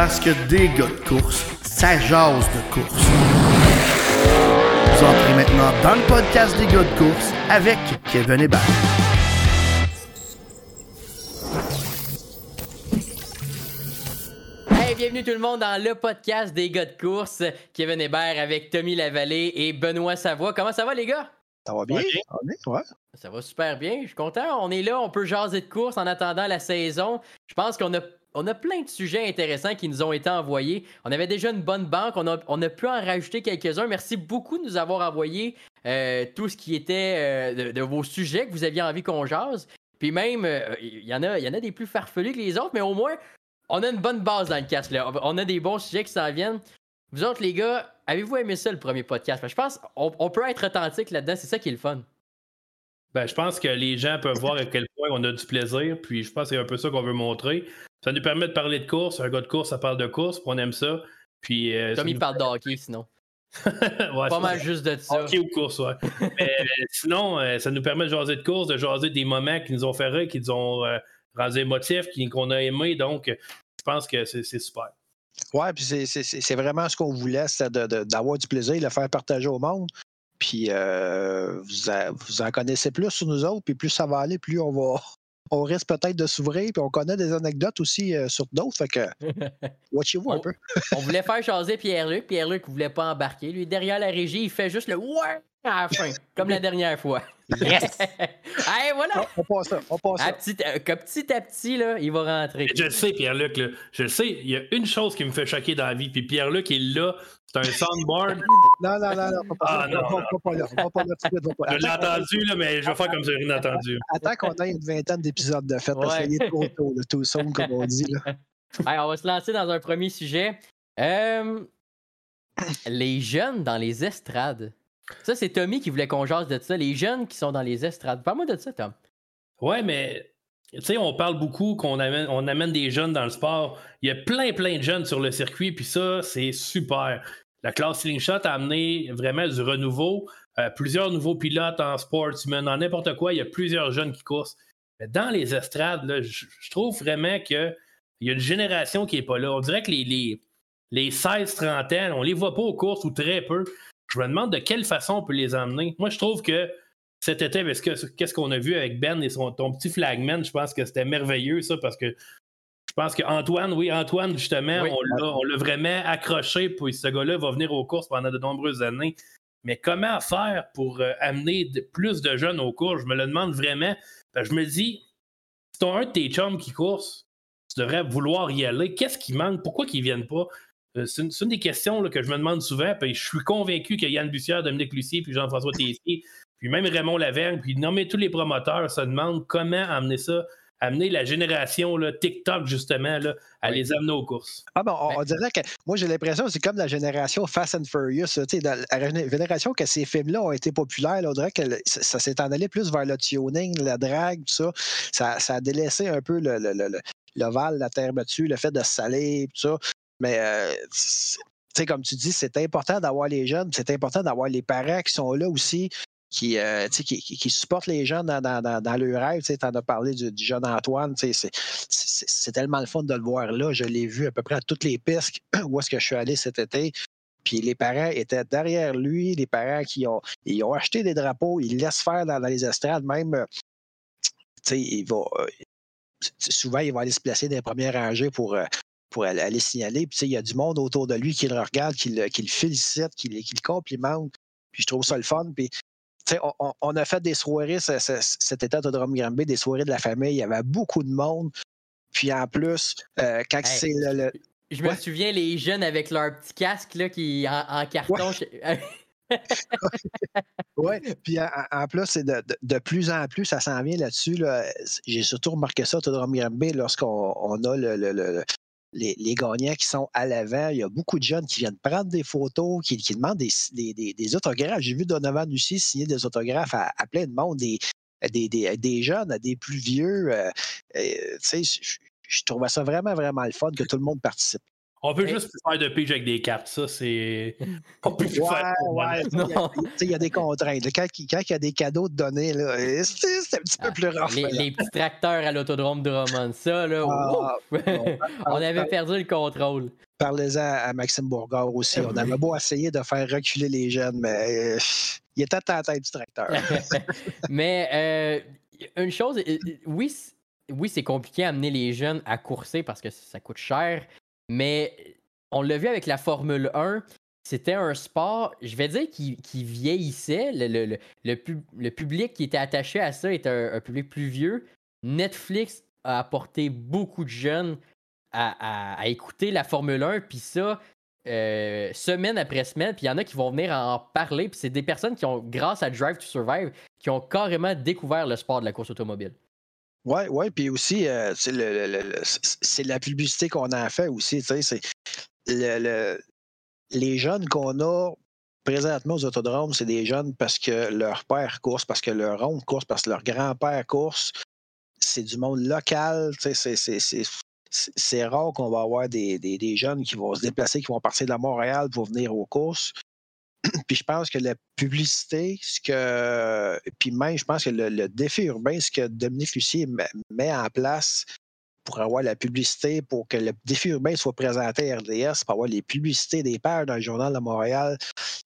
Parce que des gars de course, ça jase de course. Vous entrez maintenant dans le podcast des gars de course avec Kevin Hébert. Hey, bienvenue tout le monde dans le podcast des gars de course. Kevin Hébert avec Tommy Lavallée et Benoît Savoie. Comment ça va les gars? Ça va bien? est, ouais. Ça va super bien, je suis content. On est là, on peut jaser de course en attendant la saison. Je pense qu'on a, on a plein de sujets intéressants qui nous ont été envoyés. On avait déjà une bonne banque, on a, on a pu en rajouter quelques-uns. Merci beaucoup de nous avoir envoyé euh, tout ce qui était euh, de, vos sujets que vous aviez envie qu'on jase. Puis même, euh, il y, en a, y en a des plus farfelus que les autres, mais au moins, on a une bonne base dans le cast. Là. On a des bons sujets qui s'en viennent. Vous autres, les gars, avez-vous aimé ça le premier podcast? Parce je pense qu'on on peut être authentique là-dedans, c'est ça qui est le fun. Ben, je pense que les gens peuvent voir à quel point on a du plaisir, puis je pense que c'est un peu ça qu'on veut montrer. Ça nous permet de parler de course. Un gars de course, ça parle de course, puis on aime ça. Puis, euh, Comme il nous- parle de hockey, sinon. Ouais, Pas c'est mal juste de ça. Hockey ou course, ouais. Mais euh, sinon, euh, ça nous permet de jaser de course, de jaser des moments qui nous ont fait rire, qui nous ont euh, rendu émotifs, qui- qu'on a aimé. Donc, euh, je pense que c'est c'est super. Ouais, puis c'est- c'est c'est- c'est vraiment ce qu'on voulait, c'était de- de- d'avoir du plaisir, le faire partager au monde. Puis euh, vous, a- vous en connaissez plus sur nous autres, puis plus ça va aller, plus on va. On risque peut-être de s'ouvrir, puis on connaît des anecdotes aussi euh, sur d'autres. Fait que, watchez-vous un peu. On voulait faire jaser Pierre-Luc. Pierre-Luc voulait pas embarquer. Lui, derrière la régie, il fait juste le ouais à la fin, comme la dernière fois. Yes! Hey, voilà! on passe ça, on passe À ça. petit, euh, que petit à petit, là, il va rentrer. Je le sais, Pierre-Luc, là. je le sais, il y a une chose qui me fait choquer dans la vie, puis Pierre-Luc est là, c'est un soundboard. Non, non, non, non, pas, Ah, non, Va- va- va pas là. va pas là tout de suite, va pas là. Je l'ai entendu, là, mais je vais faire comme si j'ai rien entendu. Attends qu'on ait une vingtaine d'épisodes de fait, parce qu'il est trop tôt, le tout somme, comme on dit. Là. Hey, on va se lancer dans un premier sujet. Euh, les jeunes dans les estrades. Ça, c'est Tommy qui voulait qu'on jase de ça. Les jeunes qui sont dans les estrades. Parle-moi de ça, Tom. Ouais, mais tu sais, on parle beaucoup qu'on amène, on amène des jeunes dans le sport. Il y a plein, plein de jeunes sur le circuit, puis ça, c'est super. La classe Slingshot a amené vraiment du renouveau. Euh, plusieurs nouveaux pilotes en sportsman, en n'importe quoi. Il y a plusieurs jeunes qui courent. Mais dans les estrades, je trouve vraiment qu'il y a une génération qui n'est pas là. On dirait que les, les, les 16-30 ans, on les voit pas aux courses ou très peu. Je me demande de quelle façon on peut les emmener. Moi, je trouve que cet été, parce que qu'est-ce qu'on a vu avec Ben et son, ton petit flagman, je pense que c'était merveilleux, ça, parce que je pense qu'Antoine, oui, Antoine, justement, Oui. on l'a- vraiment accroché, puis ce gars-là va venir aux courses pendant de nombreuses années. Mais comment faire pour euh, amener de- plus de jeunes aux courses? Je me le demande vraiment. Que je me dis, si tu un de tes chums qui course, tu devrais vouloir y aller. Qu'est-ce qui manque? Pourquoi qu'ils viennent pas? Euh, C'est une, des questions là, que je me demande souvent. Puis je suis convaincu que Yann Bussière, Dominique Lucier, puis Jean-François Tessier, puis même Raymond Lavergne, puis nommer tous les promoteurs se demandent comment amener ça, amener la génération là, TikTok, justement, là, à Oui. les amener aux courses. Ah bon, on, Ben- on dirait que moi j'ai l'impression que c'est comme la génération Fast and Furious. tu sais, dans la gén- génération que ces films-là ont été populaires, là, on dirait que ça, ça s'est en allé plus vers le tuning, la drague, tout ça. Ça, ça a délaissé un peu le, le, le- le- l'ovale, la terre battue, le fait de se saler, tout ça. Mais euh, tu sais, comme tu dis, c'est important d'avoir les jeunes, c'est important d'avoir les parents qui sont là aussi. Qui, euh, qui, qui- supportent les jeunes dans, dans, dans, dans leur rêve. Tu en as parlé du, du jeune Antoine. C'est, tellement le fun de le voir là. Je l'ai vu à peu près à toutes les pistes où est-ce que je suis allé cet été. Puis les parents étaient derrière lui, les parents qui ont, ils ont acheté des drapeaux, ils laissent faire dans, les estrades, même, euh, il va, euh, souvent, il va aller se placer dans les premières rangées pour, pour aller, aller signaler. Puis tu sais, il y a du monde autour de lui qui le regarde, qui le, qui le félicite, qui le, qui le complimente. Puis je trouve ça le fun. Puis on, on- a fait des soirées ce- ce- cet été à Autodrome Granby, des soirées de la famille. Il y avait beaucoup de monde. Puis en plus, euh, quand Hey, c'est le, le- Je me Ouais. souviens, les jeunes avec leur petit casque là, qui, en, en carton. Ouais, puis en, plus, c'est de, de- de plus en plus, ça s'en vient là-dessus. Là. J'ai surtout remarqué ça au Autodrome Granby lorsqu'on on a le, le- le- les, gagnants qui sont à l'avant. Il y a beaucoup de jeunes qui viennent prendre des photos, qui, demandent des, autographes. J'ai vu Donovan aussi signer des autographes à, plein de monde, des, jeunes des plus vieux. euh, euh, je, je trouvais ça vraiment, vraiment le fun que tout le monde participe. On peut juste faire de pige avec des cartes, ça, c'est pas plus ouais, ouais, Il y, a des contraintes. Quand, il y a des cadeaux de donner, c'est un petit peu plus rare. Les, petits tracteurs à l'autodrome de Roman, ça, là, ah, on avait perdu le contrôle. Parlez-en à Maxime Bourgard aussi. On avait beau essayer de faire reculer les jeunes, mais euh, il était à la tête du tracteur. mais euh, une chose, euh, oui, oui c'est compliqué à amener les jeunes à courser parce que ça coûte cher, mais on l'a vu avec la Formule 1. C'était un sport, je vais dire, qui, vieillissait. Le, le, public qui était attaché à ça était un public plus vieux. Netflix a apporté beaucoup de jeunes à, écouter la Formule 1, puis ça, euh, semaine après semaine, puis il y en a qui vont venir en parler, puis c'est des personnes qui ont, grâce à Drive to Survive, qui ont carrément découvert le sport de la course automobile. Oui, oui, puis aussi, euh, c'est la publicité qu'on a fait aussi, c'est les jeunes qu'on a présentement aux autodromes, c'est des jeunes parce que leur père course, parce que leur oncle course, parce que leur grand-père course. C'est du monde local, c'est c'est rare qu'on va avoir des, jeunes qui vont se déplacer, qui vont partir de Montréal pour venir aux courses. puis je pense que la publicité, ce que. Puis même, je pense que le, défi urbain, ce que Dominique Lucier met en place pour avoir la publicité, pour que le défi urbain soit présenté à RDS, pour avoir les publicités des pères dans le journal de Montréal,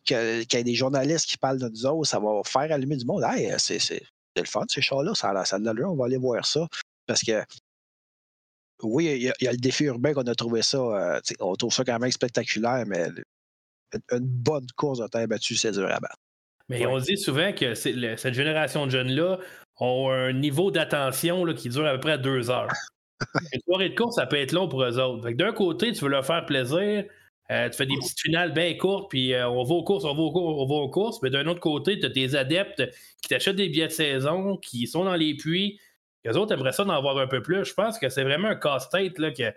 qu'il y ait des journalistes qui parlent de nous autres, ça va faire allumer du monde. Hey, c'est le fun, ces chars-là, ça, ça a l'allure, on va aller voir ça. Parce que oui, il y, a le défi urbain qu'on a trouvé ça. Euh, on trouve ça quand même spectaculaire, mais une, bonne course de terre battue, c'est dur à battre. Mais on dit souvent que cette génération de jeunes-là ont un niveau d'attention qui dure à peu près deux heures. Une soirée de course, ça peut être long pour eux autres. D'un côté, tu veux leur faire plaisir, euh, tu fais des petites finales bien courtes, puis euh, on va aux courses, on va aux courses, on va aux courses. Mais d'un autre côté, tu as tes adeptes qui t'achètent des billets de saison, qui sont dans les puits, les autres aimeraient ça d'en avoir un peu plus. Je pense que c'est vraiment un casse-tête que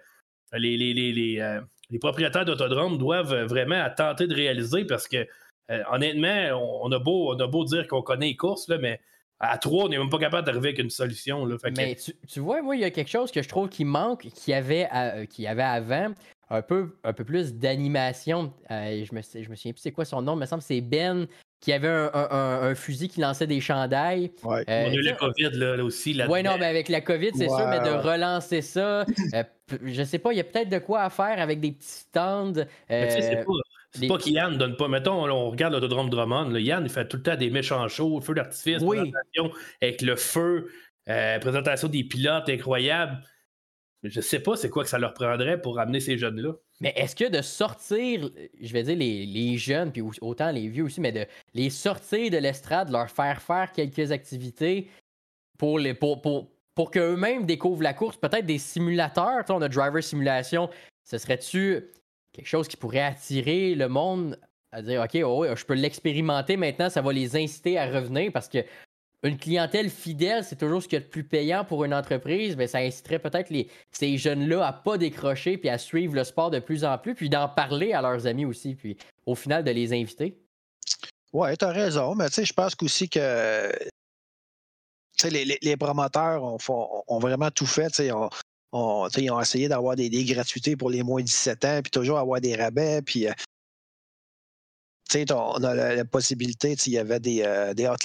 les, les, euh, les, propriétaires d'autodromes doivent vraiment tenter de réaliser parce que, euh, honnêtement, on, a beau, dire qu'on connaît les courses, là, mais à trois, on n'est même pas capable d'arriver avec une solution. Là. mais tu, vois, moi, il y a quelque chose que je trouve qui manque, qui avait, euh, avait avant. Un peu, un peu plus d'animation. je, me, me souviens plus c'est quoi son nom, il me semble que c'est Ben qui avait un, fusil qui lançait des chandails. Ouais. Euh, on a eu la COVID là, aussi. Oui, non, mais avec la COVID, c'est sûr, mais de relancer ça, euh, je sais pas, il y a peut-être de quoi à faire avec des petits stands. c'est euh, pas. qu'Yann ne donne pas. Mettons, on regarde l'autodrome Drummond. Là, Yann, il fait tout le temps des méchants shows, feu d'artifice, présentation avec le feu, présentation des pilotes incroyables. Je sais pas c'est quoi que ça leur prendrait pour amener ces jeunes-là. Mais est-ce que de sortir, je vais dire les, jeunes, puis autant les vieux aussi, mais de les sortir de l'estrade, leur faire faire quelques activités pour, les, pour, pour, pour qu'eux-mêmes découvrent la course, peut-être des simulateurs, on a Driver Simulation, ce serait-tu quelque chose qui pourrait attirer le monde à dire, OK, oh, je peux l'expérimenter maintenant, ça va les inciter à revenir parce que une clientèle fidèle, c'est toujours ce qui est le plus payant pour une entreprise, mais ça inciterait peut-être ces jeunes-là à pas décrocher puis à suivre le sport de plus en plus, puis d'en parler à leurs amis aussi, puis au final de les inviter. Oui, tu as raison, mais tu sais, je pense qu'aussi que les, les, promoteurs ont, vraiment tout fait. On, ils ont essayé d'avoir des, des, gratuités pour les moins de 17 ans, puis toujours avoir des rabais, puis euh, on a la, possibilité, il y avait des, euh, des hot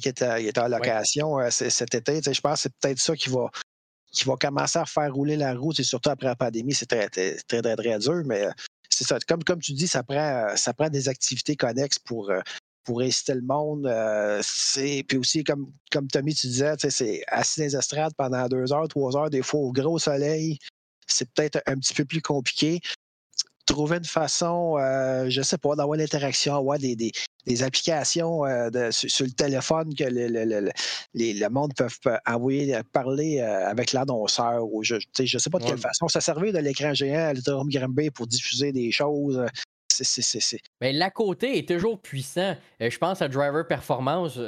qui étaient, en location euh, cet été. Je pense que c'est peut-être ça qui va, qui va commencer à faire rouler la route, et surtout après la pandémie, c'est très, très, très, très, dur, mais euh, c'est ça. Comme, comme tu dis, ça prend, ça prend des activités connexes pour, pour inciter le monde. puis aussi, comme, comme Tommy, tu disais, c'est assis dans les estrades pendant deux heures, trois heures, des fois au gros soleil. C'est peut-être un petit peu plus compliqué trouver une façon, euh, je ne sais pas, d'avoir l'interaction, avoir des, des, applications euh, sur, le téléphone que le, monde peut envoyer, parler euh, avec l'annonceur. je ne sais pas de quelle façon. Ça servait de l'écran géant à l'Ethereum Granby pour diffuser des choses. Mais l'à côté est toujours puissant. je pense à Driver Performance.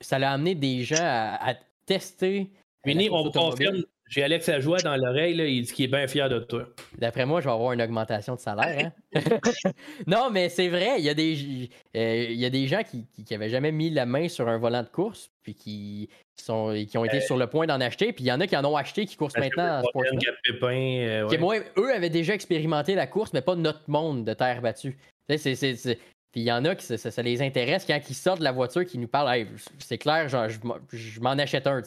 ça l'a amené des gens à, tester. Vini, on confirme, J'ai Alex Ajoie dans l'oreille, il dit qu'il est bien fier de toi. D'après moi, je vais avoir une augmentation de salaire. Hein? non, mais c'est vrai, il y a des, euh, il y a des gens qui n'avaient jamais mis la main sur un volant de course, puis qui, sont, qui ont été sur le point d'en acheter, puis il y en a qui en ont acheté qui courent maintenant à Sportsman. Euh, ouais. moi, eux avaient déjà expérimenté la course, mais pas notre monde de terre battue. c'est puis il y en a qui ça, les intéresse quand ils sortent de la voiture, qui nous parlent c'est clair, genre, je, m'en achète un.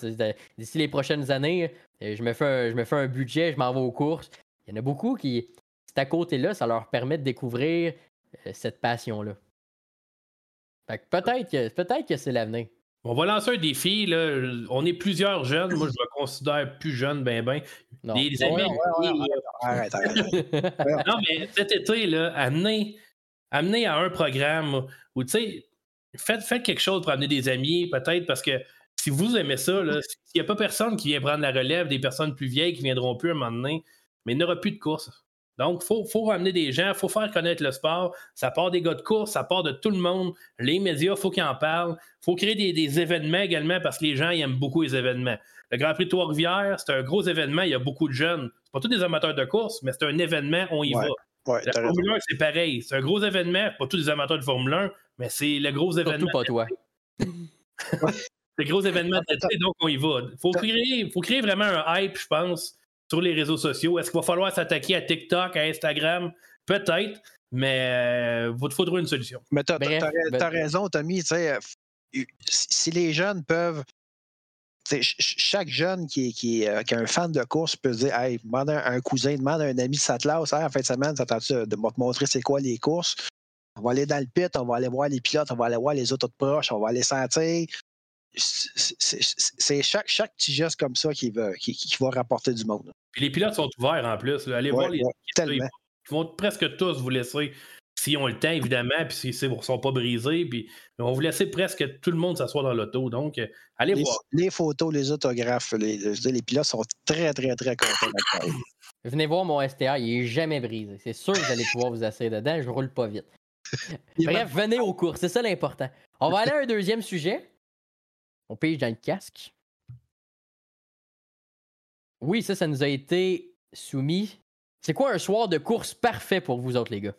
D'ici les prochaines années, euh, je me fais un, je me fais un budget, je m'en vais aux courses. Il y en a beaucoup qui, c'est à côté-là, ça leur permet de découvrir euh, cette passion-là. peut-être que, peut-être que c'est l'avenir. On va lancer un défi. Là. On est plusieurs jeunes. Moi, je me considère plus jeune, ben ben. Des, amis. arrête, arrête. non, mais cet été, là, amener amener à un programme ou, tu sais, faites, faites, quelque chose pour amener des amis, peut-être, parce que si vous aimez ça, s'il n'y a pas personne qui vient prendre la relève, des personnes plus vieilles qui viendront plus à un moment donné, mais il n'y aura plus de course. Donc, il faut, faut ramener des gens, il faut faire connaître le sport. Ça part des gars de course, ça part de tout le monde. Les médias, il faut qu'ils en parlent. Il faut créer des, événements également parce que les gens aiment beaucoup les événements. Le Grand Prix de Trois-Rivières, c'est un gros événement, il y a beaucoup de jeunes. Ce pas tous des amateurs de course, mais c'est un événement, on y va la Formule 1, c'est pareil. C'est un gros événement, pas tous les amateurs de Formule 1, mais c'est le gros événement. Surtout pas toi. c'est le gros événement d'été, donc on y va. Il faut créer, faut créer vraiment un hype, je pense, sur les réseaux sociaux. Est-ce qu'il va falloir s'attaquer à TikTok, à Instagram? Peut-être, mais il euh, faut trouver une solution. Mais tu as, ben raison, Tommy. Euh, si les jeunes peuvent chaque jeune qui, qui, euh, qui, est un fan de course peut dire Hey, demande à un cousin, demande à un ami de sa classe, en fin de semaine, ça de te montrer c'est quoi les courses? On va aller dans le pit, on va aller voir les pilotes, on va aller voir les autres proches, on va aller sentir. C'est chaque, chaque petit geste comme ça qui va, qui, va rapporter du monde. Puis les pilotes sont ouverts en plus. Allez voir les. Ils vont presque tous vous laisser s'ils ont le temps, évidemment, puis s'ils ne sont pas brisés. Puis on va vous laisser presque tout le monde s'asseoir dans l'auto. Donc, euh, allez voir. Les photos, les autographes, les, les pilotes sont très, très, très contents. Venez voir mon STA, il n'est jamais brisé. C'est sûr que vous allez pouvoir vous asseoir dedans, je roule pas vite. Bref, venez au cours, c'est ça l'important. On va aller à un deuxième sujet. On pige dans le casque. Oui, ça, ça nous a été soumis. C'est quoi un soir de course parfait pour vous autres, les gars?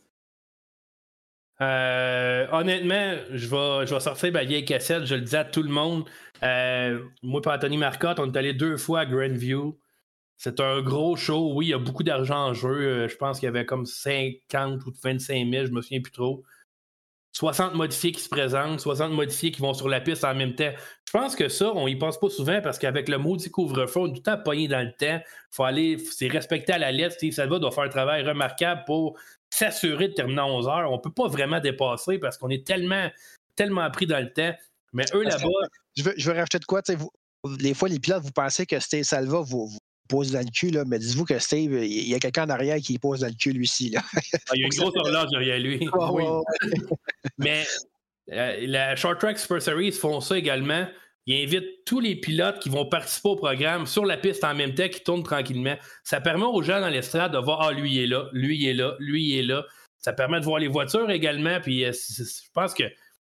Euh, honnêtement, je vais, sortir ma vieille cassette, je le dis à tout le monde. Euh, moi et Anthony Marcotte, on est allé deux fois à Grandview. C'est un gros show. Oui, il y a beaucoup d'argent en jeu. Euh, je pense qu'il y avait comme 50 ou 25 000, je me souviens plus trop. 60 modifiés qui se présentent, 60 modifiés qui vont sur la piste en même temps. Je pense que ça, on y pense pas souvent parce qu'avec le maudit couvre-feu, on est tout le temps pogné dans le temps. Faut aller, c'est respecter à la lettre. Steve Salva doit faire un travail remarquable pour s'assurer de terminer à 11 heures. On ne peut pas vraiment dépasser parce qu'on est tellement, tellement pris dans le temps. Mais eux là-bas. Je veux, je veux rajouter de quoi? Vous, des fois, les pilotes, vous pensez que Steve Salva vous, vous pose dans le cul, là, mais dites-vous que Steve, il y a quelqu'un en arrière qui pose dans le cul, lui-ci. Là. Ah, il y a une grosse horloge derrière lui. oui. mais euh, la Short Track Super Series font ça également. Ils invitent tous les pilotes qui vont participer au programme sur la piste en même temps, qui tournent tranquillement. Ça permet aux gens dans l'estrade de voir Ah, lui il est là, lui il est là, lui il est là. Ça permet de voir les voitures également. Puis euh, je pense que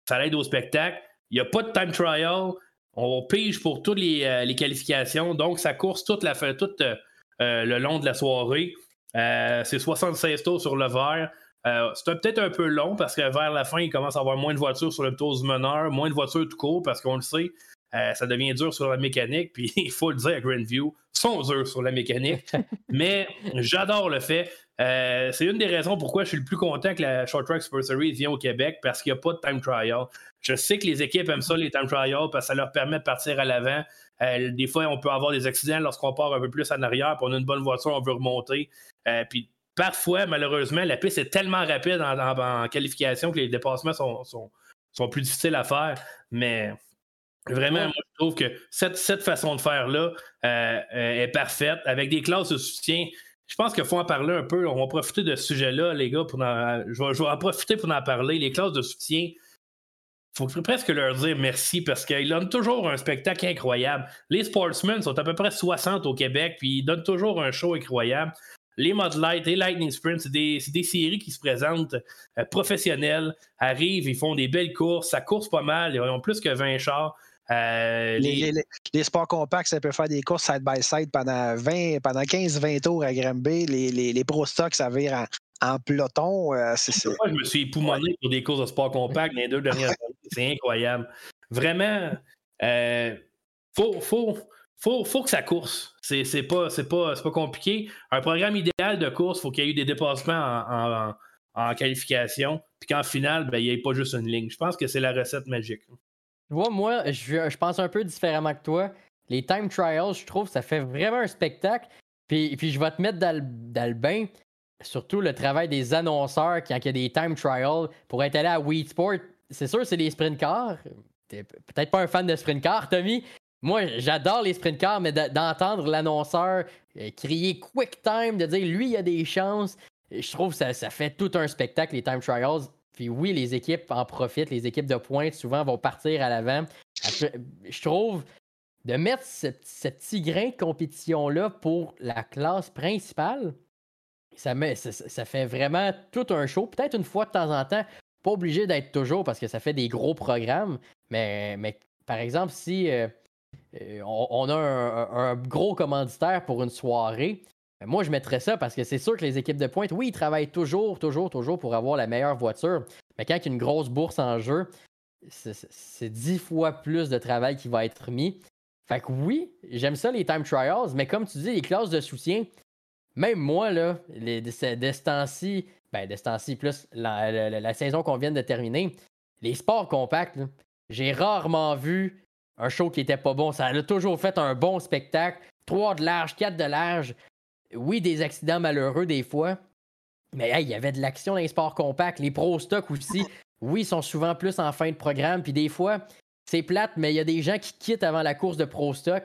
ça aide au spectacle. Il n'y a pas de time trial. On pige pour toutes les, euh, qualifications. Donc, ça course toute la, tout euh, le long de la soirée. c'est 76 tours sur le verre. c'est peut-être un peu long parce que vers la fin, il commence à avoir moins de voitures sur le tour du meneur, moins de voitures tout court parce qu'on le sait, euh, ça devient dur sur la mécanique, puis il faut le dire à Grandview, sont durs sur la mécanique. mais j'adore le fait. Euh, c'est une des raisons pourquoi je suis le plus content que la Short Track Super Series vienne au Québec, parce qu'il n'y a pas de time trial. Je sais que les équipes aiment ça, les time trials, parce que ça leur permet de partir à l'avant. Euh, des fois, on peut avoir des accidents lorsqu'on part un peu plus en arrière, puis on a une bonne voiture, on veut remonter. puis parfois, malheureusement, la piste est tellement rapide en, qualification que les dépassements sont, sont, sont plus difficiles à faire. Mais Vraiment, moi, je trouve que cette, cette façon de faire-là euh, euh, est parfaite. Avec des classes de soutien, je pense qu'il faut en parler un peu. On va profiter de ce sujet-là, les gars. Pour je, vais, en profiter pour en parler. Les classes de soutien, il faut presque leur dire merci parce qu'ils donnent toujours un spectacle incroyable. Les sportsmen sont à peu près 60 au Québec, puis ils donnent toujours un show incroyable. Les Mod Light, les Lightning Sprint, c'est des, séries qui se présentent euh, professionnelles, arrivent, ils font des belles courses, ça course pas mal, ils ont plus que 20 chars. Euh, les, les, les, sports compacts, ça peut faire des courses side by side pendant 20, pendant 15-20 tours à Granby. Les, les, les Pro Stock, ça vire en, en peloton. Euh, c'est, Moi, je me suis époumoné pour des courses de sport compact les deux dernières années. C'est incroyable. Vraiment, euh, faut, faut, faut, faut que ça course. C'est, pas, compliqué. Un programme idéal de course, faut qu'il y ait eu des dépassements en, qualification, puis qu'en finale, ben, il n'y ait pas juste une ligne. Je pense que c'est la recette magique. Tu vois, moi, je, pense un peu différemment que toi. Les time trials, je trouve, ça fait vraiment un spectacle. Puis, puis je vais te mettre dans le, bain. Surtout le travail des annonceurs quand il y a des time trials pour être allé à Wii Sport. C'est sûr, c'est des sprint cars. T'es peut-être pas un fan de sprint cars, Tommy. Moi, j'adore les sprint cars, mais d'entendre l'annonceur euh, crier quick time, de dire lui, il a des chances, je trouve que ça, fait tout un spectacle, les time trials. Puis oui, les équipes en profitent. Les équipes de pointe, souvent, vont partir à l'avant. Je trouve de mettre ce, petit grain de compétition-là pour la classe principale, ça, fait vraiment tout un show. Peut-être une fois de temps en temps, pas obligé d'être toujours parce que ça fait des gros programmes. Mais, mais par exemple, si euh, on, on, a un, gros commanditaire pour une soirée, ben, moi, je mettrais ça parce que c'est sûr que les équipes de pointe, oui, ils travaillent toujours, toujours, toujours pour avoir la meilleure voiture. Mais quand il y a une grosse bourse en jeu, c'est dix fois plus de travail qui va être mis. Fait que oui, j'aime ça les time trials, mais comme tu dis, les classes de soutien, même moi, là, les, de, ce temps-ci, ben, de ce temps-ci, plus la saison qu'on vient de terminer, les sports compacts, j'ai rarement vu un show qui était pas bon. Ça a toujours fait un bon spectacle. Trois de large, quatre de large oui, des accidents malheureux des fois, mais il y avait de l'action dans les sports compacts. Les pro stock aussi, oui, sont souvent plus en fin de programme. Puis des fois, c'est plate, mais il y a des gens qui quittent avant la course de pro stock.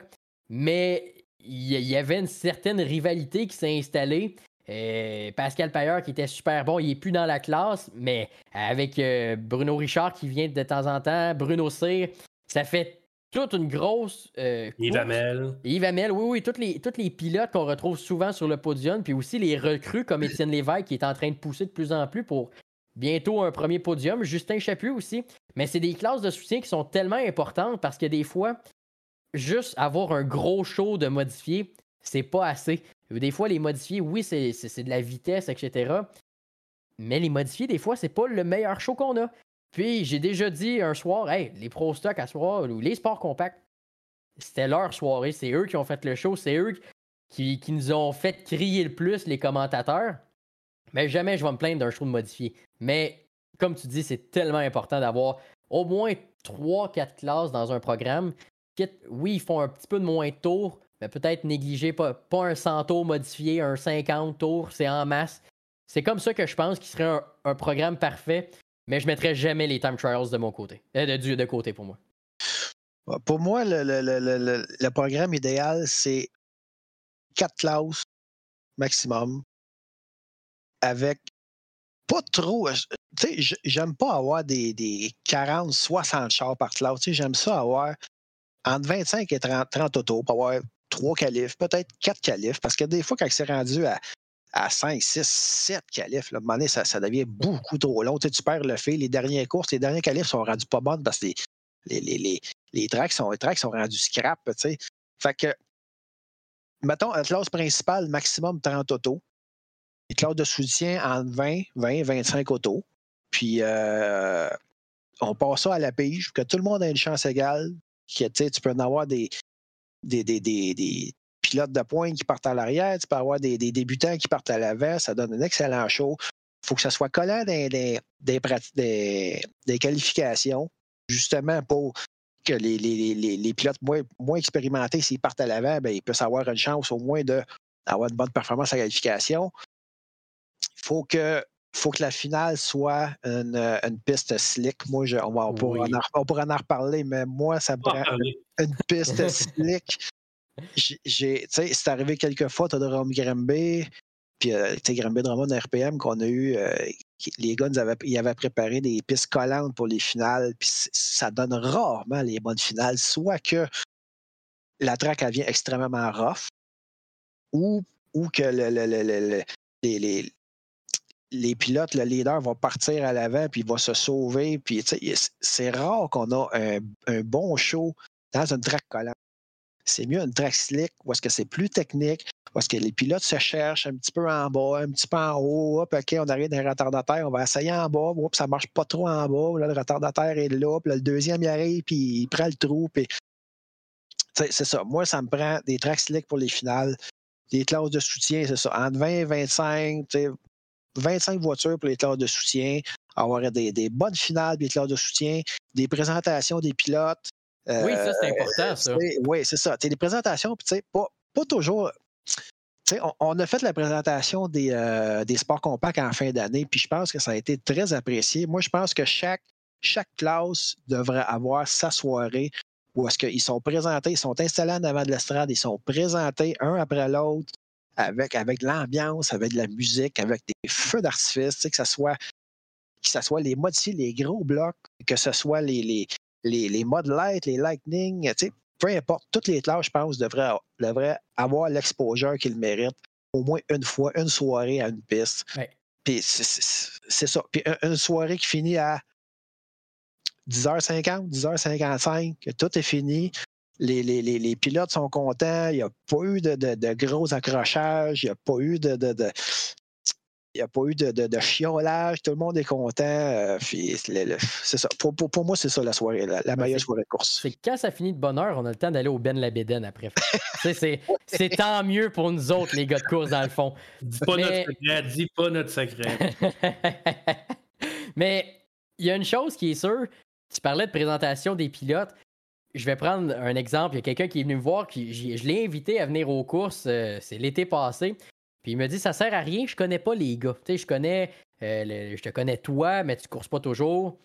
Mais il y, avait une certaine rivalité qui s'est installée. Euh, Pascal Payeur qui était super bon, il est plus dans la classe, mais avec euh, Bruno Richard qui vient de temps en temps, Bruno Cyr, ça fait toute une grosse. Euh, Yves Hamel. Yves Hamel, oui, oui, tous les, toutes les pilotes qu'on retrouve souvent sur le podium, puis aussi les recrues comme Étienne Lévesque qui est en train de pousser de plus en plus pour bientôt un premier podium. Justin Chaput aussi. Mais c'est des classes de soutien qui sont tellement importantes parce que des fois, juste avoir un gros show de modifier, c'est pas assez. Des fois, les modifiés, oui, c'est de la vitesse, etc. Mais les modifiés, des fois, c'est pas le meilleur show qu'on a. Puis j'ai déjà dit un soir, les Pro Stock à soir, ou les sports compacts, c'était leur soirée. C'est eux qui ont fait le show. C'est eux qui, nous ont fait crier le plus, les commentateurs. Mais jamais je vais me plaindre d'un show modifié. Mais comme tu dis, c'est tellement important d'avoir au moins 3-4 classes dans un programme. Oui, ils font un petit peu de moins de tours, mais peut-être négliger pas, un 100 tours modifié, un 50 tours, c'est en masse. C'est comme ça que je pense qu'il serait un programme parfait mais je mettrais jamais les time trials de mon côté. Euh, de, côté pour moi. Pour moi, le, le, le, le programme idéal, c'est quatre classes maximum avec pas trop. Tu sais, j'aime pas avoir des, des 40, 60 chars par classe. Tu sais, j'aime ça avoir entre 25 et 30, 30 autos pour avoir trois qualifs, peut-être quatre qualifs, parce que des fois, quand c'est rendu à à 5, 6, 7 qualifs. Là, à un moment donné, ça, devient beaucoup trop long. Tu, perds le fait. Les dernières courses, les derniers qualifs sont rendus pas bonnes parce que les, les, tracks, sont, les tracks sont rendus scrap. Fait que, mettons, la classe principale, maximum 30 autos. Les classes de soutien entre 20, 20, 25 autos. Puis, euh, on passe ça à la pige, que tout le monde ait une chance égale. Tu peux en avoir des, pilotes de pointe qui partent à l'arrière, tu peux avoir des, des, débutants qui partent à l'avant, ça donne un excellent show. Il faut que ça soit collant des, des, des, des qualifications, justement pour que les, les, les, les pilotes moins, moins expérimentés, s'ils partent à l'avant, ben, ils peuvent avoir une chance au moins d'avoir une bonne performance à qualification. Il faut que faut que la finale soit une, une piste slick. Moi, je, on, va, on, oui. pourra en, on, pourra en, reparler, mais moi, ça me prend une piste slick c'est arrivé quelques fois, tu as de Rome Grimby, puis euh, Grimby Drummond RPM qu'on a eu, euh, les gars, avaient, ils avaient, préparé des pistes collantes pour les finales, puis ça donne rarement les bonnes finales, soit que la track, elle vient extrêmement rough, ou, que le, le, le, les, les, les pilotes, le leader va partir à l'avant puis il va se sauver. Puis c'est rare qu'on a un, un, bon show dans une track collante. C'est mieux une track slick où est-ce que c'est plus technique, où est-ce que les pilotes se cherchent un petit peu en bas, un petit peu en haut. Hop, OK, on arrive dans un retardataire, on va essayer en bas. Hop, ça marche pas trop en bas. Là, le retardataire est là. Puis là, le deuxième, il arrive, puis il prend le trou. Puis... C'est ça. Moi, ça me prend des tracks slick pour les finales, des classes de soutien, c'est ça. Entre 20 et 25, 25 voitures pour les classes de soutien, avoir des, des bonnes finales, des classes de soutien, des présentations des pilotes. Oui, ça, c'est important, ça. Oui, c'est ça. T'sais, les présentations, puis pas, pas toujours. On, on, a fait la présentation des, euh, des sports compacts en fin d'année, puis je pense que ça a été très apprécié. Moi, je pense que chaque, chaque classe devrait avoir sa soirée où est-ce qu'ils sont présentés, ils sont installés en avant de l'estrade, ils sont présentés un après l'autre avec, avec de l'ambiance, avec de la musique, avec des feux d'artifice, que ce soit que ce soit les modifiés, les gros blocs, que ce soit les, les, les, les modes light, les lightning, peu importe, toutes les classes, je pense, devraient, devraient avoir l'exposure qu'ils méritent au moins une fois, une soirée à une piste. Ouais. Puis c'est ça. Puis une soirée qui finit à 10h50, 10h55, que tout est fini. Les, les, les, les pilotes sont contents, il n'y a pas eu de, de, de, gros accrochages, il n'y a pas eu de, de il n'y a pas eu de, de, de, chiolage, tout le monde est content. Euh, c'est ça. Pour, pour, pour moi, c'est ça la soirée, la, la meilleure soirée de course. C'est quand ça finit de bonne heure, on a le temps d'aller au Ben Labéden après. c'est tant mieux pour nous autres, les gars de course, dans le fond. Dis pas Mais... notre secret, dis pas notre secret. Mais il y a une chose qui est sûre, tu parlais de présentation des pilotes. Je vais prendre un exemple. Il y a quelqu'un qui est venu me voir, qui, je l'ai invité à venir aux courses, euh, c'est l'été passé. Puis il me dit ça sert à rien, je connais pas les gars. Tu sais, je connais euh, le, je te connais toi, mais tu courses pas toujours.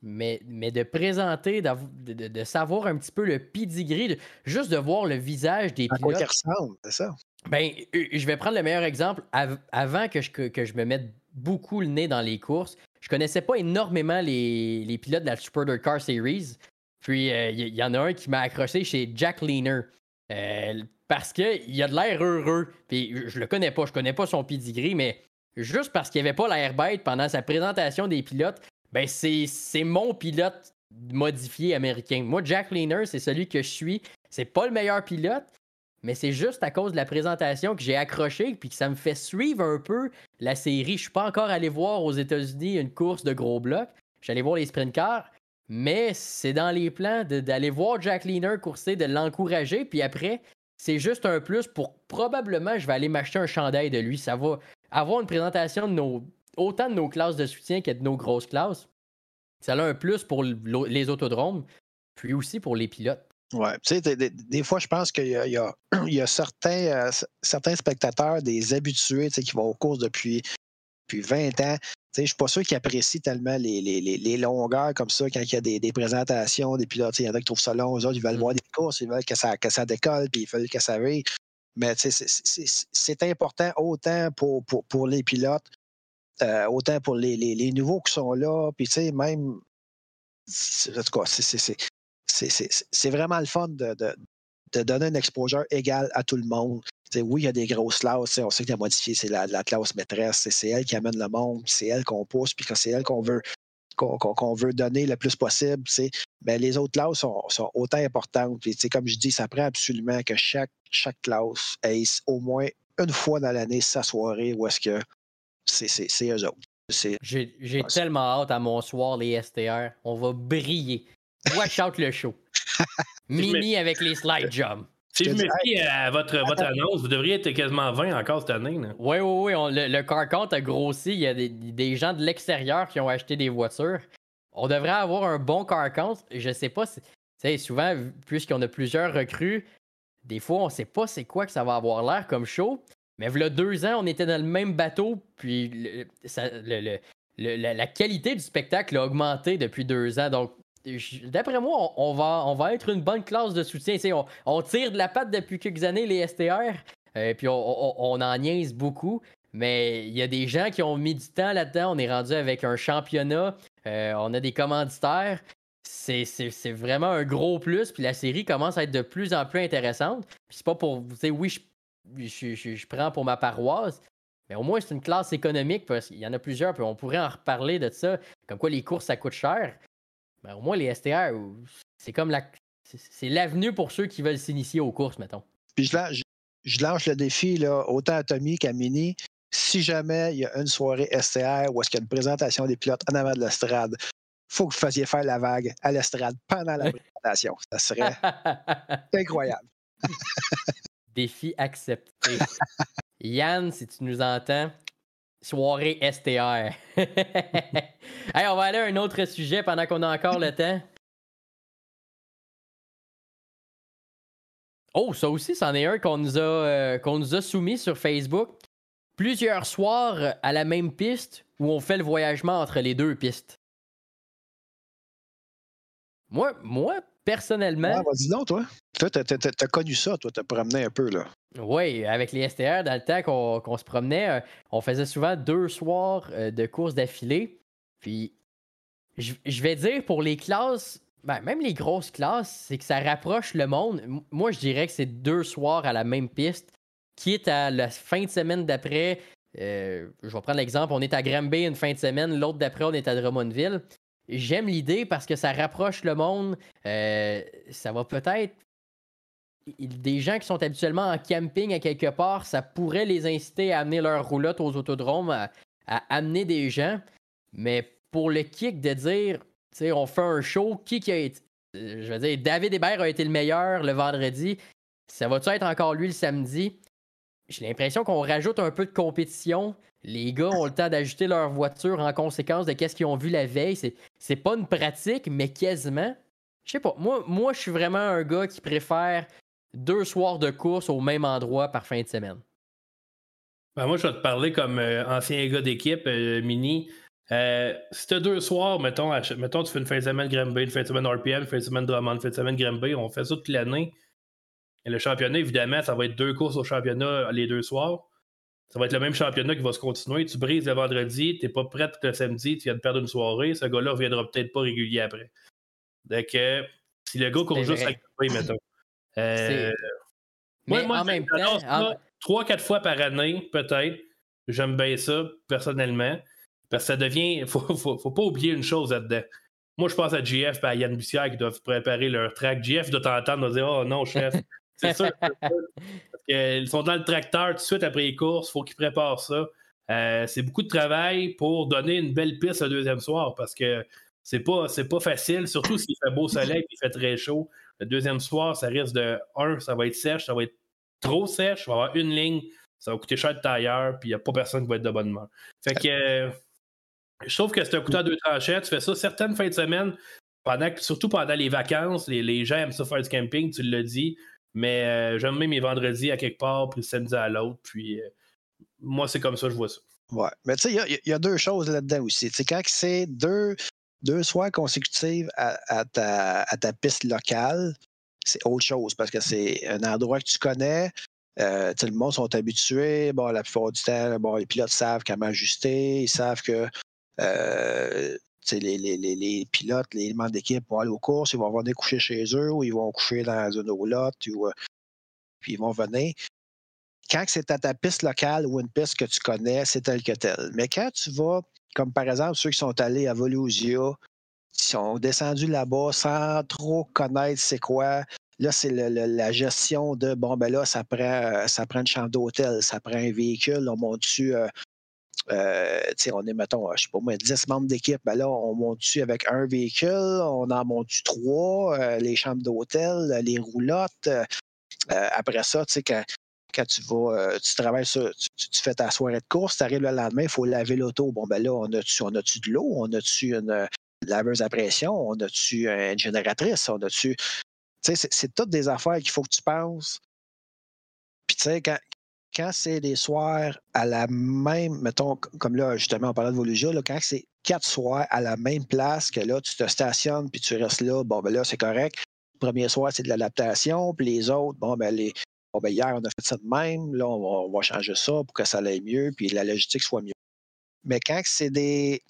Mais, mais de présenter, de, de, de, savoir un petit peu le pedigree, de, juste de voir le visage des à pilotes. quoi ressemble, c'est ça. Ben, je vais prendre le meilleur exemple. Av avant que je, que, que, je me mette beaucoup le nez dans les courses, je connaissais pas énormément les, les pilotes de la Super Car Series. Puis il euh, y, y, en a un qui m'a accroché chez Jack Leaner. Euh, parce qu'il a de l'air heureux. Puis je le connais pas, je connais pas son pedigree, mais juste parce qu'il avait pas l'air bête pendant sa présentation des pilotes, ben c'est mon pilote modifié américain. Moi, Jack Leaner, c'est celui que je suis. C'est pas le meilleur pilote, mais c'est juste à cause de la présentation que j'ai accroché puis que ça me fait suivre un peu la série. Je suis pas encore allé voir aux États-Unis une course de gros blocs. J'allais voir les sprint cars, mais c'est dans les plans d'aller voir Jack Leaner courser, de l'encourager, puis après, c'est juste un plus pour probablement je vais aller m'acheter un chandail de lui. Ça va avoir une présentation nos autant de nos classes de soutien que de nos grosses classes. Ça a un plus pour les autodromes, puis aussi pour les pilotes. Ouais, tu sais, des, fois, je pense qu'il y a, certains, spectateurs, des habitués, qui vont aux courses depuis 20 ans. Je ne suis pas sûr qu'ils apprécient tellement les, les, les, longueurs comme ça quand il y a des, des présentations, des pilotes. Il y en a qui trouvent ça long, eux autres, ils veulent mmh. voir des courses, ils veulent que ça, que ça décolle, puis ils veulent que ça aille. Mais c'est important autant pour, pour, pour les pilotes, euh, autant pour les, les, les, nouveaux qui sont là. Puis, tu sais, même. En tout cas, c'est vraiment le fun de, de, de donner une exposure égale à tout le monde. T'sais, oui, il y a des grosses classes. On sait que la modifiée, c'est la, la, classe maîtresse. C'est elle qui amène le monde. C'est elle qu'on pousse. Puis c'est elle qu'on veut, qu'on qu veut donner le plus possible. Mais les autres classes sont, sont autant importantes. Puis, comme je dis, ça prend absolument que chaque, chaque classe ait au moins une fois dans l'année sa soirée où est-ce que c'est eux autres. J'ai tellement hâte à mon soir, les STR. On va briller. Watch out le show. Mini avec les slide jumps. Si je me fie à votre, votre annonce, vous devriez être quasiment 20 encore cette année. Oui, oui, oui. On, le, le, car count a grossi. Il y a des, des gens de l'extérieur qui ont acheté des voitures. On devrait avoir un bon car count. Je sais pas si. souvent, puisqu'on a plusieurs recrues, des fois, on sait pas c'est quoi que ça va avoir l'air comme show. Mais il y a deux ans, on était dans le même bateau, puis le, ça, le, la, la, qualité du spectacle a augmenté depuis deux ans. Donc, D'après moi, on, va, on va être une bonne classe de soutien. On, on, tire de la patte depuis quelques années, les STR, euh, puis on, en niaise beaucoup. Mais il y a des gens qui ont mis du temps là-dedans. On est rendu avec un championnat. Euh, on a des commanditaires. C'est vraiment un gros plus. Puis la série commence à être de plus en plus intéressante. Puis c'est pas pour. vous dire oui, je, je, je, je, prends pour ma paroisse. Mais au moins, c'est une classe économique parce qu'il y en a plusieurs. Puis on pourrait en reparler de ça. Comme quoi, les courses, ça coûte cher. Ben, au moins, les STR, c'est comme la, c'est l'avenue pour ceux qui veulent s'initier aux courses, mettons. Puis je lance, je, lance le défi là, autant à Tommy qu'à Mini. Si jamais il y a une soirée STR où est-ce qu'il y a une présentation des pilotes en avant de l'estrade, faut que vous fassiez faire la vague à l'estrade pendant la présentation. Ça serait incroyable. Défi accepté. Yann, si tu nous entends, soirée STR. hey, on va aller à un autre sujet pendant qu'on a encore le temps. Oh, ça aussi, c'en est un qu'on nous, a, euh, qu'on nous a soumis sur Facebook. Plusieurs soirs à la même piste où on fait le voyagement entre les deux pistes. Moi, moi personnellement. Ah, vas-y donc, toi. Toi, t'as connu ça, toi, t'as promené un peu, là. Oui, avec les STR, dans le temps qu'on se promenait, euh, on faisait souvent deux soirs euh, de courses d'affilée. Puis, je vais dire, pour les classes, ben, même les grosses classes, c'est que ça rapproche le monde. Moi, je dirais que c'est deux soirs à la même piste, qui est à la fin de semaine d'après. Euh, je vais prendre l'exemple, on est à Granby une fin de semaine, l'autre d'après, on est à Drummondville. J'aime l'idée parce que ça rapproche le monde. Euh, ça va peut-être. Des gens qui sont habituellement en camping à quelque part, ça pourrait les inciter à amener leur roulotte aux autodromes, à, amener des gens. Mais pour le kick de dire, tu sais, on fait un show, qui, qui a été. Euh, je veux dire, David Hébert a été le meilleur le vendredi. Ça va-tu être encore lui le samedi? J'ai l'impression qu'on rajoute un peu de compétition. Les gars ont le temps d'ajuster leur voiture en conséquence de ce qu'ils ont vu la veille. C'est, pas une pratique, mais quasiment. Je sais pas. Moi, moi, je suis vraiment un gars qui préfère deux soirs de course au même endroit par fin de semaine. Ben moi, je vais te parler comme euh, ancien gars d'équipe, euh, Mini. Euh, si tu deux soirs, mettons, mettons, tu fais une fin de semaine Granby, une fin de semaine RPM, une fin de semaine Drummond, une fin de semaine Granby, on fait ça toute l'année. Et le championnat, évidemment, ça va être deux courses au championnat les deux soirs ça va être le même championnat qui va se continuer. Tu brises le vendredi, tu n'es pas prêt le samedi, tu viens de perdre une soirée, ce gars-là ne reviendra peut-être pas régulier après. Donc, euh, si le gars court juste avec mettons. Euh, moi, moi, en même temps, trois, quatre fois par année, peut-être. J'aime bien ça, personnellement. Parce que ça devient. Faut, faut, faut pas oublier une chose là-dedans. Moi, je pense à GF et à Yann Bussière qui doivent préparer leur track. GF doit t'entendre dire Oh non, chef, c'est sûr. Ils sont dans le tracteur tout de suite après les courses, il faut qu'ils préparent ça. Euh, c'est beaucoup de travail pour donner une belle piste le deuxième soir parce que c'est pas, pas facile, surtout s'il fait beau soleil et il fait très chaud. Le deuxième soir, ça risque de un, ça va être sèche, ça va être trop sèche, il va avoir une ligne, ça va coûter cher de tailleur, puis il n'y a pas personne qui va être de bonne humeur. Fait que euh, je trouve que c'est un couteau à deux tranchettes. Tu fais ça certaines fins de semaine, surtout pendant les vacances, les, les gens aiment ça faire du camping, tu l'as dit. Mais euh, j'aime même mes vendredis à quelque part, puis le samedi à l'autre. Puis euh, moi, c'est comme ça que je vois ça. Ouais. Mais tu sais, il y, a deux choses là-dedans aussi. sais, quand c'est deux, deux soirs consécutifs à, ta, à ta piste locale, c'est autre chose parce que c'est un endroit que tu connais. Euh, le monde sont habitués. Bon, la plupart du temps, bon, les pilotes savent comment ajuster. Ils savent que euh, les, les, les, pilotes, les éléments d'équipe vont aller aux courses, ils vont venir coucher chez eux ou ils vont coucher dans une roulotte, ou, euh, puis ils vont venir. Quand c'est à ta piste locale ou une piste que tu connais, c'est tel que tel. Mais quand tu vas, comme par exemple ceux qui sont allés à Volusia, qui sont descendus là-bas sans trop connaître c'est quoi, là, c'est la gestion de bon, ben là, ça prend, ça prend une chambre d'hôtel, ça prend un véhicule, on monte dessus euh, euh, on est, mettons, je sais pas moi, 10 membres d'équipe, ben là, on monte dessus avec un véhicule, on en monte dessus trois, euh, les chambres d'hôtel, les roulottes? Euh, après ça, tu sais, quand, tu vas, tu travailles sur, tu, fais ta soirée de course, tu arrives le lendemain, il faut laver l'auto. Bon, ben là, on a-tu on a de l'eau, on a-tu une laveuse à pression, on a-tu une génératrice, on a-tu. C'est toutes des affaires qu'il faut que tu penses. Puis, tu sais, quand, quand c'est des soirs à la même, mettons, comme là, justement, on parlait de Volusia, là, quand c'est quatre soirs à la même place, que là, tu te stationnes puis tu restes là, bon, ben là, c'est correct. Le premier soir, c'est de l'adaptation, puis les autres, bon, ben, les, bon, ben, hier, on a fait ça de même, là, on va, changer ça pour que ça aille mieux, puis la logistique soit mieux. Mais quand c'est des.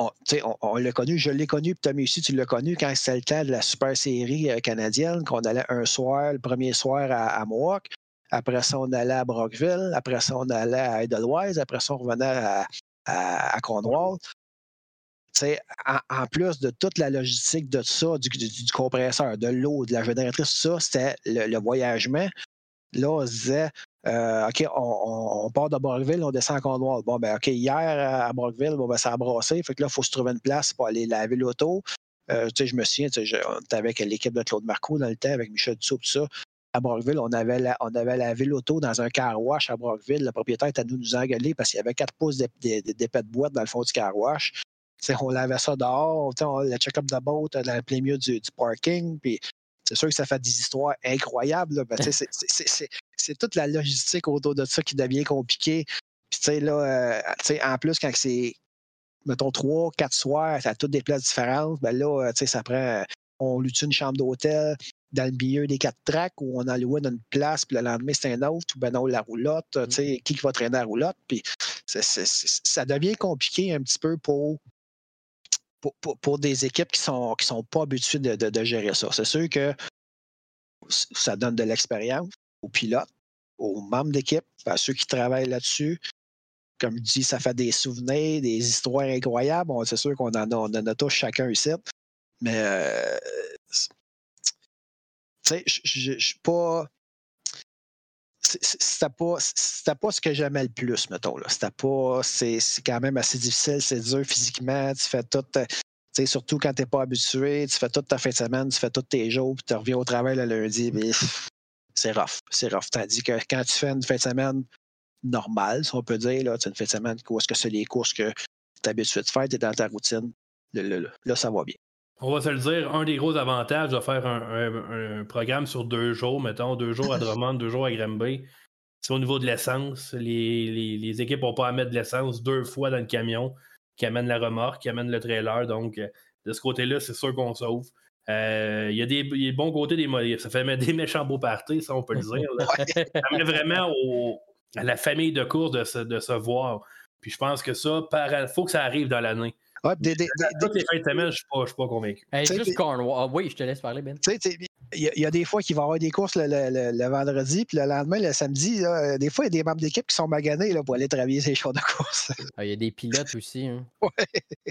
On, on, on l'a connu, je l'ai connu, puis Tommy aussi, tu l'as connu quand c'était le temps de la super série euh, canadienne, qu'on allait un soir, le premier soir à, à Mohawk. Après ça, on allait à Brockville. Après ça, on allait à Edelweiss. Après ça, on revenait à, à, Cornwall. en, plus de toute la logistique de ça, du, compresseur, de l'eau, de la génératrice, ça, c'était le, voyagement. Là, on se disait, euh, OK, on, part de Brockville, on descend à Cornwall. Bon, ben, OK, hier à Brockville, bon, ben, ça a brassé. Fait que là, il faut se trouver une place pour aller laver l'auto. Euh, je me souviens, on était avec l'équipe de Claude Marco dans le temps, avec Michel Dussault, tout ça. À Brockville, on avait, la, on avait lavé l'auto dans un car wash à Brockville. Le propriétaire était à nous, nous engueuler parce qu'il y avait quatre pouces d'épais de, boîte dans le fond du car wash. On lavait ça dehors, on le check-up de boat dans le plein milieu du, du parking. C'est sûr que ça fait des histoires incroyables. Ben, c'est toute la logistique autour de ça qui devient compliquée. Puis, tu sais, là, euh, en plus, quand c'est, mettons, trois, quatre soirs, a toutes des places différentes, ben là, tu sais, ça prend. On loue une chambre d'hôtel dans le milieu des quatre tracks où on a loué une place, puis le lendemain, c'est un autre, ou ben non, la roulotte, tu sais, qui va traîner la roulotte. Puis, ça devient compliqué un petit peu pour pour, pour, pour, des équipes qui ne sont, qui sont pas habituées de, de, de gérer ça. C'est sûr que ça donne de l'expérience aux pilotes, aux membres d'équipe, à ceux qui travaillent là-dessus. Comme je dis, ça fait des souvenirs, des histoires incroyables. c'est sûr qu'on en a, on en a tous chacun ici. Mais, euh, tu sais, je suis pas c'était pas, pas ce que j'aimais le plus, mettons. C'était pas. C'est quand même assez difficile, c'est dur physiquement. Tu fais tout. sais surtout quand tu n'es pas habitué, tu fais toute ta fin de semaine, tu fais tous tes jours, puis tu reviens au travail le lundi, c'est rough. C'est rough. Tandis que quand tu fais une fin de semaine normale, si on peut dire, là, une fin de semaine où est-ce que c'est les courses que tu es habitué de faire, tu es dans ta routine, là, là, là, ça va bien. On va se le dire, un des gros avantages de faire un, un, un programme sur deux jours, mettons, deux jours à Drummond, deux jours à Granby, c'est au niveau de l'essence. Les, les, les, équipes n'ont pas à mettre de l'essence deux fois dans le camion qui amène la remorque, qui amène le trailer. Donc, euh, de ce côté-là, c'est sûr qu'on sauve. Euh, il y a des, bons côtés, des ça fait mettre des méchants beaux parties, ça on peut le dire. ça met vraiment au, à la famille de course de se, de se voir. Puis je pense que ça, il faut que ça arrive dans l'année. Ouais, des, des, Toutes les fins de semaine, je ne suis, pas convaincu. Hey, juste Cornwall. Ah, oui, je te laisse parler, Ben. Il y, y, a des fois qu'il va y avoir des courses le, le, le, vendredi, puis le lendemain, le samedi, là, des fois, il y a des membres d'équipe qui sont maganés là, pour aller travailler ces choses de course. Ah, il y a des pilotes aussi. Hein. Ouais.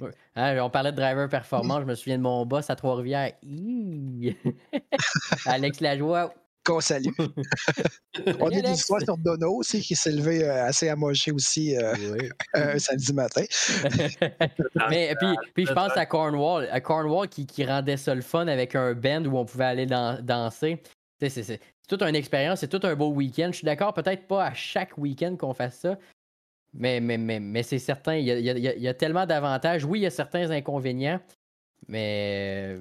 ouais. Hein, on parlait de driver performant. je me souviens de mon boss à Trois-Rivières. Alex Lajoie, qu'on salue. On a des histoires sur Dono aussi qui s'est levé euh, assez amoché aussi euh, oui. un samedi matin. Mais puis, puis je pense à Cornwall, à Cornwall qui, qui, rendait ça le fun avec un band où on pouvait aller dans, danser. C'est toute une expérience, c'est tout un beau week-end. Je suis d'accord, peut-être pas à chaque week-end qu'on fasse ça, mais, mais, mais, mais c'est certain, il y, a, il, y a, il y a tellement d'avantages. Oui, il y a certains inconvénients, mais,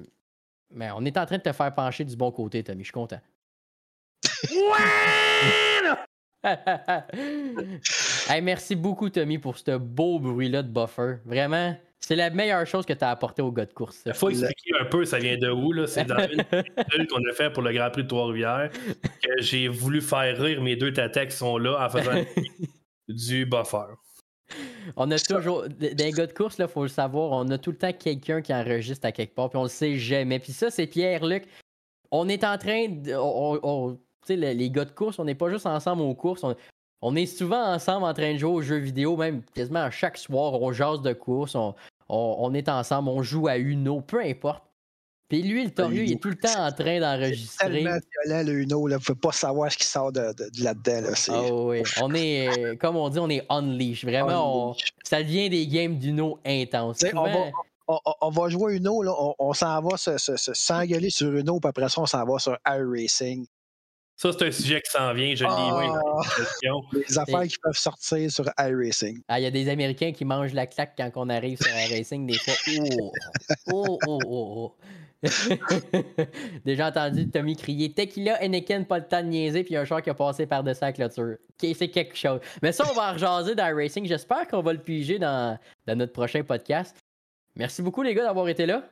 mais on est en train de te faire pencher du bon côté, Tommy. Je suis content. hey, merci beaucoup, Tommy, pour ce beau bruit-là de buffer. Vraiment, c'est la meilleure chose que tu as apporté au gars de course. Il faut expliquer un peu, ça vient de où. là? C'est dans une qu'on a fait pour le Grand Prix de Trois-Rivières que j'ai voulu faire rire mes deux tatas qui sont là en faisant du buffer. On a toujours, des gars de course, il faut le savoir, on a tout le temps quelqu'un qui enregistre à quelque part, puis on le sait jamais. Puis ça, c'est Pierre-Luc. On est en train de. On, on, les, les gars de course, on n'est pas juste ensemble aux courses. On, on, est souvent ensemble en train de jouer aux jeux vidéo, même quasiment à chaque soir, on jase de course, on, on, on est ensemble, on joue à Uno, peu importe. Puis lui, le Torieux, il est tout le temps en train d'enregistrer. C'est tellement violent, le Uno, là. Vous ne pouvez pas savoir ce qui sort de, de, de là-dedans. Là. Oh, oui. On est, comme on dit, on est unleash. Vraiment, unleash. On, ça devient des games d'Uno intenses. On va, on, on, va jouer Uno, là. On, on s'en va s'engueuler sur Uno, puis après ça, on s'en va sur iRacing. Ça, c'est un sujet qui s'en vient, je l'ai oh, oui, Les affaires qui peuvent sortir sur iRacing. Ah, il y a des Américains qui mangent la claque quand on arrive sur iRacing, des fois. Oh, oh, oh, oh. Déjà entendu Tommy crier Tequila, Anakin, pas le temps de niaiser, puis il y a un char qui a passé par-dessus la clôture. Okay, c'est quelque chose. Mais ça, on va en rejaser d'iRacing. J'espère qu'on va le piger dans, dans notre prochain podcast. Merci beaucoup, les gars, d'avoir été là.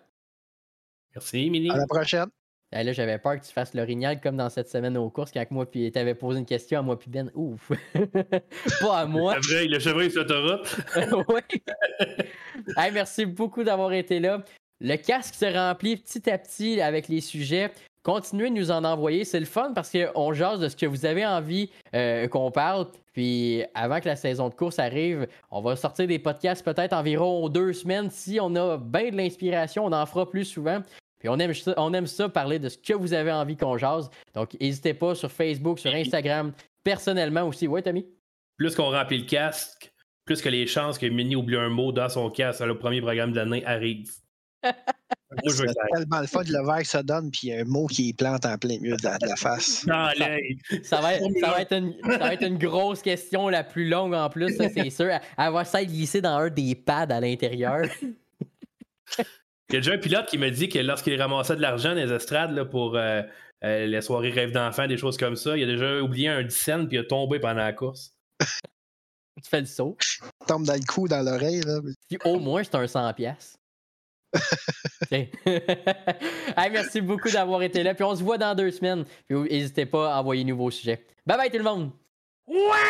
Merci, Mini. À la prochaine. Et là, j'avais peur que tu fasses l'orignal comme dans cette semaine aux courses, quand moi, puis t'avais posé une question à moi, puis Ben. Ouf! Pas à moi. Le chevreuil sur l'autoroute. oui. hey, merci beaucoup d'avoir été là. Le casque se remplit petit à petit avec les sujets. Continuez de nous en envoyer. C'est le fun parce qu'on jase de ce que vous avez envie euh, qu'on parle. Puis avant que la saison de course arrive, on va sortir des podcasts peut-être environ deux semaines. Si on a bien de l'inspiration, on en fera plus souvent. Puis on aime, ça, on aime ça, parler de ce que vous avez envie qu'on jase. Donc n'hésitez pas sur Facebook, sur Instagram, personnellement aussi. Ouais, Tommy? Plus qu'on remplit le casque, plus que les chances que Mini oublie un mot dans son casque à le premier programme de l'année arrive. C'est tellement le fun de le voir que ça donne, puis un mot qui plante en plein milieu de la, face. ça, va être, une, grosse question la plus longue en plus, c'est sûr. Elle va s'être glissée dans un des pads à l'intérieur. Il y a déjà un pilote qui me dit que lorsqu'il ramassait de l'argent dans les estrades pour euh, euh, les soirées rêves d'enfants, des choses comme ça, il a déjà oublié un 10 cents puis il a tombé pendant la course. tu fais le saut. Il tombe dans le cou, dans l'oreille. Là. Puis au moins, c'est un 100 pièces. hey, merci beaucoup d'avoir été là. Puis on se voit dans deux semaines. Puis n'hésitez pas à envoyer nouveaux sujets. Bye bye tout le monde! Ouais!